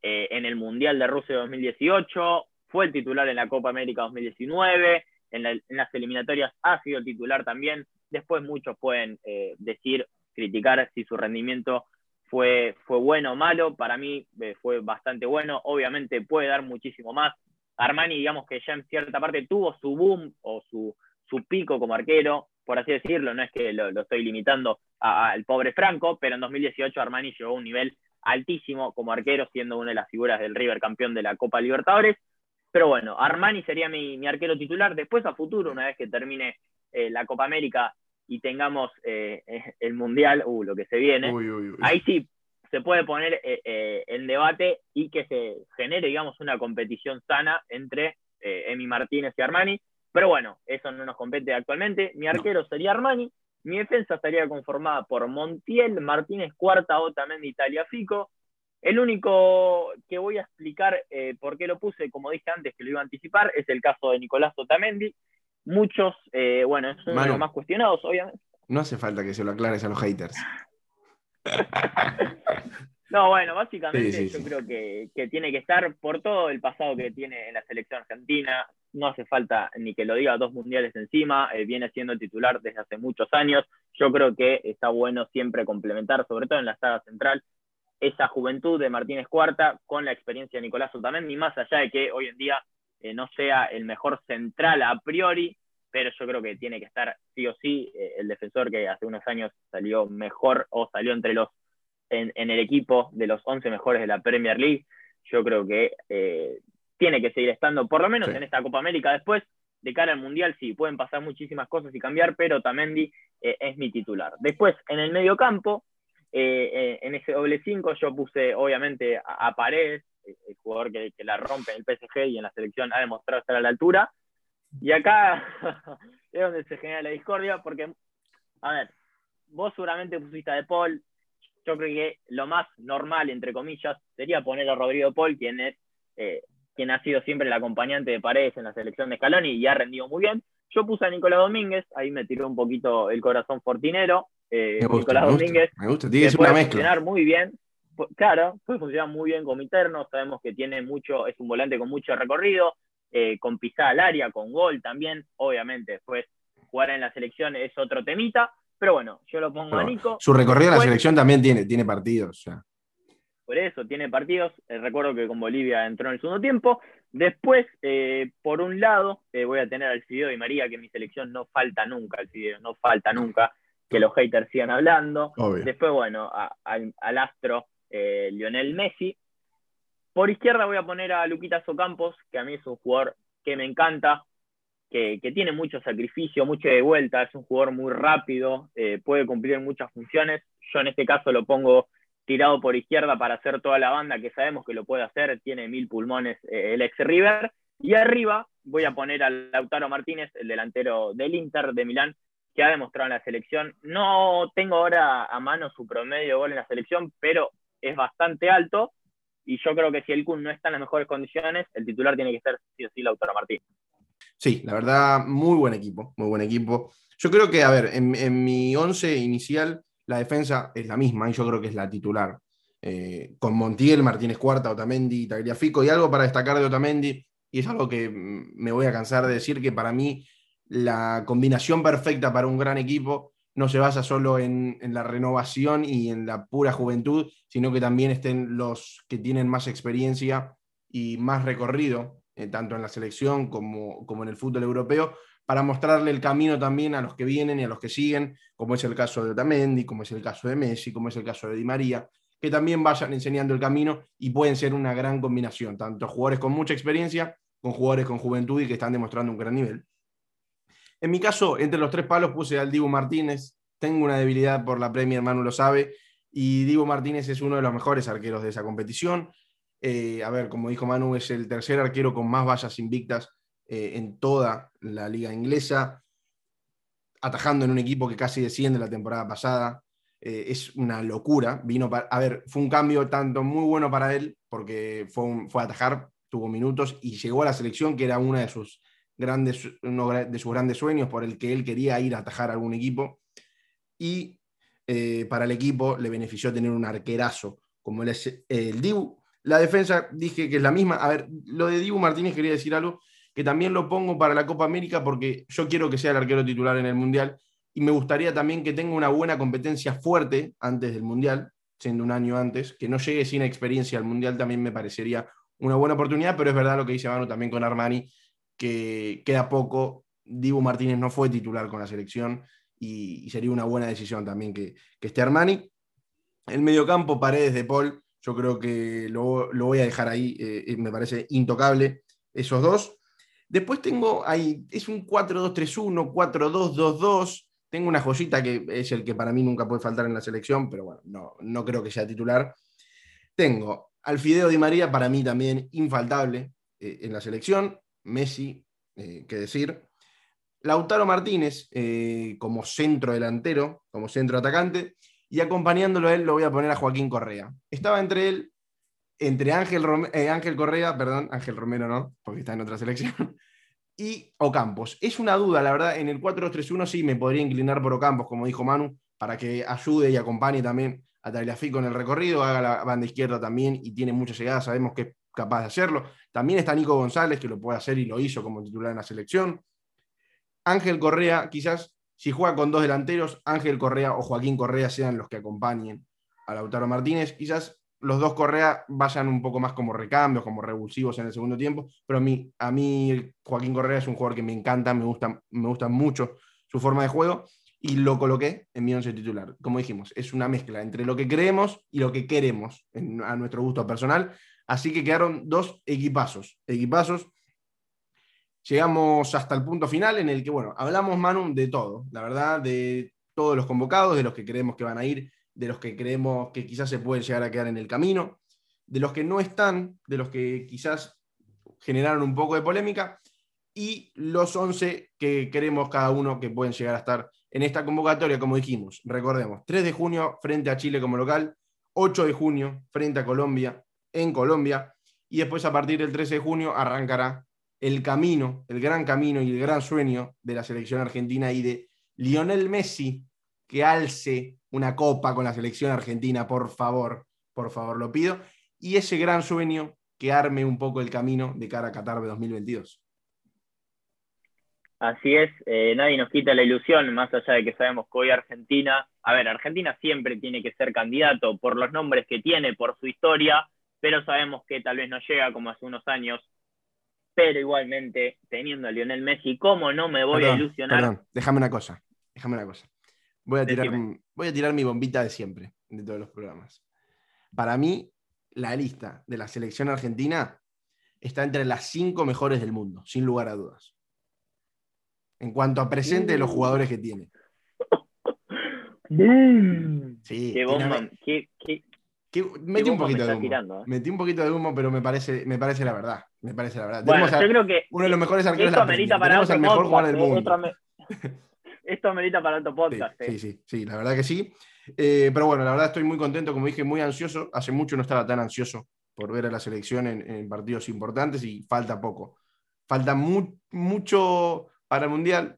Speaker 2: eh, en el Mundial de Rusia 2018. Fue el titular en la Copa América 2019. En, las eliminatorias ha sido titular también. Después muchos pueden eh, decir, criticar si su rendimiento fue, fue bueno o malo, para mí eh, fue bastante bueno, obviamente puede dar muchísimo más. Armani, digamos que ya en cierta parte tuvo su boom o su, su pico como arquero, por así decirlo, no es que lo, estoy limitando al pobre Franco, pero en 2018 Armani llegó a un nivel altísimo como arquero, siendo una de las figuras del River campeón de la Copa Libertadores. Pero bueno, Armani sería mi, arquero titular. Después a futuro, una vez que termine eh, la Copa América y tengamos eh, el Mundial, uh, lo que se viene, ahí sí se puede poner en debate y que se genere, digamos, una competición sana entre Emi Martínez y Armani. Pero bueno, eso no nos compete actualmente. Mi arquero sería Armani. Mi defensa estaría conformada por Montiel, Martínez Cuarta, Otamendi, Italia Fico. El único que voy a explicar eh, por qué lo puse, como dije antes que lo iba a anticipar, es el caso de Nicolás Otamendi. Muchos, eh, bueno, es uno de los más cuestionados, obviamente.
Speaker 1: No hace falta que se lo aclares a los haters.
Speaker 2: no, bueno, básicamente yo creo que, que, tiene que estar por todo el pasado que tiene en la selección argentina, no hace falta ni que lo diga dos mundiales encima, eh, viene siendo titular desde hace muchos años. Yo creo que está bueno siempre complementar, sobre todo en la saga central, esa juventud de Martínez Cuarta con la experiencia de Nicolás Otamendi, más allá de que hoy en día eh, no sea el mejor central a priori, pero yo creo que tiene que estar sí o sí eh, el defensor que hace unos años salió mejor o salió entre los en, el equipo de los 11 mejores de la Premier League. Yo creo que tiene que seguir estando, por lo menos en esta Copa América. Después, de cara al Mundial, sí, pueden pasar muchísimas cosas y cambiar, pero Tamendi eh, es mi titular. Después, en el medio campo, eh, eh, en ese doble 5, yo puse obviamente a, Paredes, el jugador que, la rompe en el PSG y en la selección ha demostrado estar a la altura. Y acá es donde se genera la discordia, porque, a ver, vos seguramente pusiste a De Paul. Yo creo que lo más normal, entre comillas, sería poner a Rodrigo Paul, quien es quien ha sido siempre el acompañante de Paredes en la selección de Scaloni y ha rendido muy bien. Yo puse a Nicolás Domínguez, ahí me tiró un poquito el corazón fortinero. Eh, Nicolás Domínguez.
Speaker 1: Me gusta, tiene que puede funcionar
Speaker 2: muy bien. Claro, puede funcionar muy bien como interno. Sabemos que tiene mucho, es un volante con mucho recorrido, eh, con pisada al área, con gol también. Obviamente, después jugar en la selección es otro temita. Pero bueno, yo lo pongo a Nico.
Speaker 1: Su recorrido en la selección también tiene, tiene partidos. O
Speaker 2: por eso tiene partidos. Eh, recuerdo que con Bolivia entró en el segundo tiempo. Después, eh, por un lado, eh, voy a tener al Fideo y María, que mi selección no falta nunca, el Fideo, no falta nunca que los haters sigan hablando. Después, bueno, al astro Lionel Messi. Por izquierda voy a poner a Luquitas Ocampos, que a mí es un jugador que me encanta, que, que, tiene mucho sacrificio, mucho de vuelta, es un jugador muy rápido, puede cumplir muchas funciones. Yo en este caso lo pongo tirado por izquierda para hacer toda la banda, que sabemos que lo puede hacer, tiene mil pulmones eh, el ex River. Y arriba voy a poner al Lautaro Martínez, el delantero del Inter de Milán, que ha demostrado en la selección. No tengo ahora a mano su promedio de gol en la selección, pero es bastante alto. Y yo creo que si el Kun no está en las mejores condiciones, el titular tiene que ser sí o sí Lautaro Martínez.
Speaker 1: Sí, la verdad, muy buen equipo, muy buen equipo. Yo creo que, a ver, en, mi once inicial la defensa es la misma y yo creo que es la titular. Eh, con Montiel, Martínez Cuarta, Otamendi, Tagliafico y algo para destacar de Otamendi, y es algo que me voy a cansar de decir que para mí la combinación perfecta para un gran equipo no se basa solo en, la renovación y en la pura juventud, sino que también estén los que tienen más experiencia y más recorrido, eh, tanto en la selección como, en el fútbol europeo, para mostrarle el camino también a los que vienen y a los que siguen, como es el caso de Otamendi, como es el caso de Messi, como es el caso de Di María, que también vayan enseñando el camino y pueden ser una gran combinación, tanto jugadores con mucha experiencia con jugadores con juventud y que están demostrando un gran nivel. En mi caso, entre los tres palos puse al Dibu Martínez, tengo una debilidad por la Premier, Manu lo sabe, y Dibu Martínez es uno de los mejores arqueros de esa competición. Eh, a ver, como dijo Manu, es el tercer arquero con más vallas invictas eh, en toda la liga inglesa, atajando en un equipo que casi desciende la temporada pasada. Eh, es una locura. Vino a ver, fue un cambio tanto muy bueno para él, porque fue, fue a atajar, tuvo minutos y llegó a la selección, que era una de sus grandes, uno de sus grandes sueños por el que él quería ir a atajar a algún equipo. Y eh, para el equipo le benefició tener un arquerazo como el, el Dibu. La defensa dije que es la misma. A ver, lo de Dibu Martínez quería decir algo que también lo pongo para la Copa América porque yo quiero que sea el arquero titular en el Mundial y me gustaría también que tenga una buena competencia fuerte antes del Mundial, siendo un año antes, que no llegue sin experiencia al Mundial también me parecería una buena oportunidad, pero es verdad lo que dice Manu también con Armani, que queda poco, Dibu Martínez no fue titular con la selección y, sería una buena decisión también que, esté Armani. El mediocampo, Paredes de Paul, yo creo que lo, voy a dejar ahí, eh, me parece intocable esos dos. Después tengo ahí, es un 4-2-3-1, 4-2-2-2. Tengo una joyita que es el que para mí nunca puede faltar en la selección, pero bueno, no, no creo que sea titular. Tengo al Fideo Di María, para mí también infaltable eh, en la selección. Messi, eh, qué decir. Lautaro Martínez eh, como centro delantero, como centro atacante, y acompañándolo a él lo voy a poner a Joaquín Correa. Estaba entre él, entre Ángel, eh, Ángel Correa, perdón, Ángel Romero no, porque está en otra selección, y Ocampos. Es una duda, la verdad, en el 4-3-1 sí me podría inclinar por Ocampos, como dijo Manu, para que ayude y acompañe también a Tagliafico en el recorrido, haga la banda izquierda también y tiene mucha llegada, sabemos que es capaz de hacerlo. También está Nico González, que lo puede hacer y lo hizo como titular en la selección. Ángel Correa, quizás si juega con dos delanteros, Ángel Correa o Joaquín Correa sean los que acompañen a Lautaro Martínez. Quizás los dos Correa vayan un poco más como recambios, como revulsivos en el segundo tiempo, pero a mí, a mí Joaquín Correa es un jugador que me encanta, me gusta, me gusta mucho su forma de juego y lo coloqué en mi once titular. Como dijimos, es una mezcla entre lo que creemos y lo que queremos a nuestro gusto personal. Así que quedaron dos equipazos, equipazos. Llegamos hasta el punto final en el que, bueno, hablamos, Manu, de todo, la verdad, de todos los convocados, de los que creemos que van a ir, de los que creemos que quizás se pueden llegar a quedar en el camino, de los que no están, de los que quizás generaron un poco de polémica, y los 11 que queremos cada uno que pueden llegar a estar en esta convocatoria, como dijimos, recordemos, 3 de junio frente a Chile como local, 8 de junio frente a Colombia en Colombia, y después a partir del 13 de junio arrancará el camino, el gran camino y el gran sueño de la selección argentina y de Lionel Messi que alce una copa con la selección argentina, por favor, por favor, lo pido, y ese gran sueño que arme un poco el camino de cara a Qatar de 2022.
Speaker 2: Así es, eh, nadie nos quita la ilusión, más allá de que sabemos que hoy Argentina, a ver, Argentina siempre tiene que ser candidato por los nombres que tiene, por su historia, pero sabemos que tal vez no llega como hace unos años pero igualmente, teniendo a Lionel Messi, ¿cómo no me voy a ilusionar? Perdón,
Speaker 1: déjame una cosa, déjame una cosa. Voy a, tirar, voy a tirar mi bombita de siempre, de todos los programas. Para mí, la lista de la selección argentina está entre las cinco mejores del mundo, sin lugar a dudas. En cuanto a presente de los jugadores que tiene.
Speaker 2: Sí, qué, bomba, qué,
Speaker 1: metí un poquito de humo. ¿eh? Metí un poquito de humo, pero me parece, me parece la verdad. Me parece la verdad.
Speaker 2: Bueno, yo creo que
Speaker 1: uno de los mejores arqueros
Speaker 2: Tenemos
Speaker 1: al mejor jugador del ¿eh? mundo.
Speaker 2: Esto amerita para otro podcast.
Speaker 1: Sí, ¿eh? sí, sí, la verdad que sí. pero bueno, la verdad estoy muy contento, como dije, muy ansioso. Hace mucho no estaba tan ansioso por ver a la selección en, partidos importantes y falta poco. Falta mucho para el Mundial,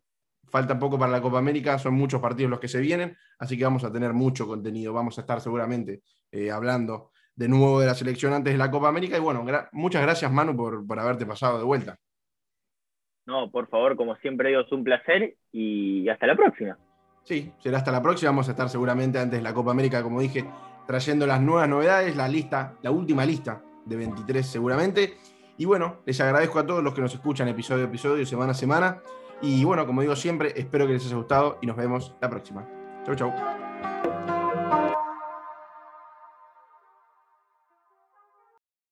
Speaker 1: falta poco para la Copa América, son muchos partidos los que se vienen, así que vamos a tener mucho contenido. Vamos a estar seguramente eh, hablando de nuevo de la selección antes de la Copa América. Y bueno, muchas gracias, Manu, por, por, haberte pasado de vuelta.
Speaker 2: No, por favor, como siempre digo, es un placer y hasta la próxima.
Speaker 1: Sí, será hasta la próxima. Vamos a estar seguramente antes de la Copa América, como dije, trayendo las nuevas novedades, la lista, la última lista de 23 seguramente. Y bueno, les agradezco a todos los que nos escuchan episodio a episodio, semana a semana. Y bueno, como digo siempre, espero que les haya gustado y nos vemos la próxima. Chau, chau.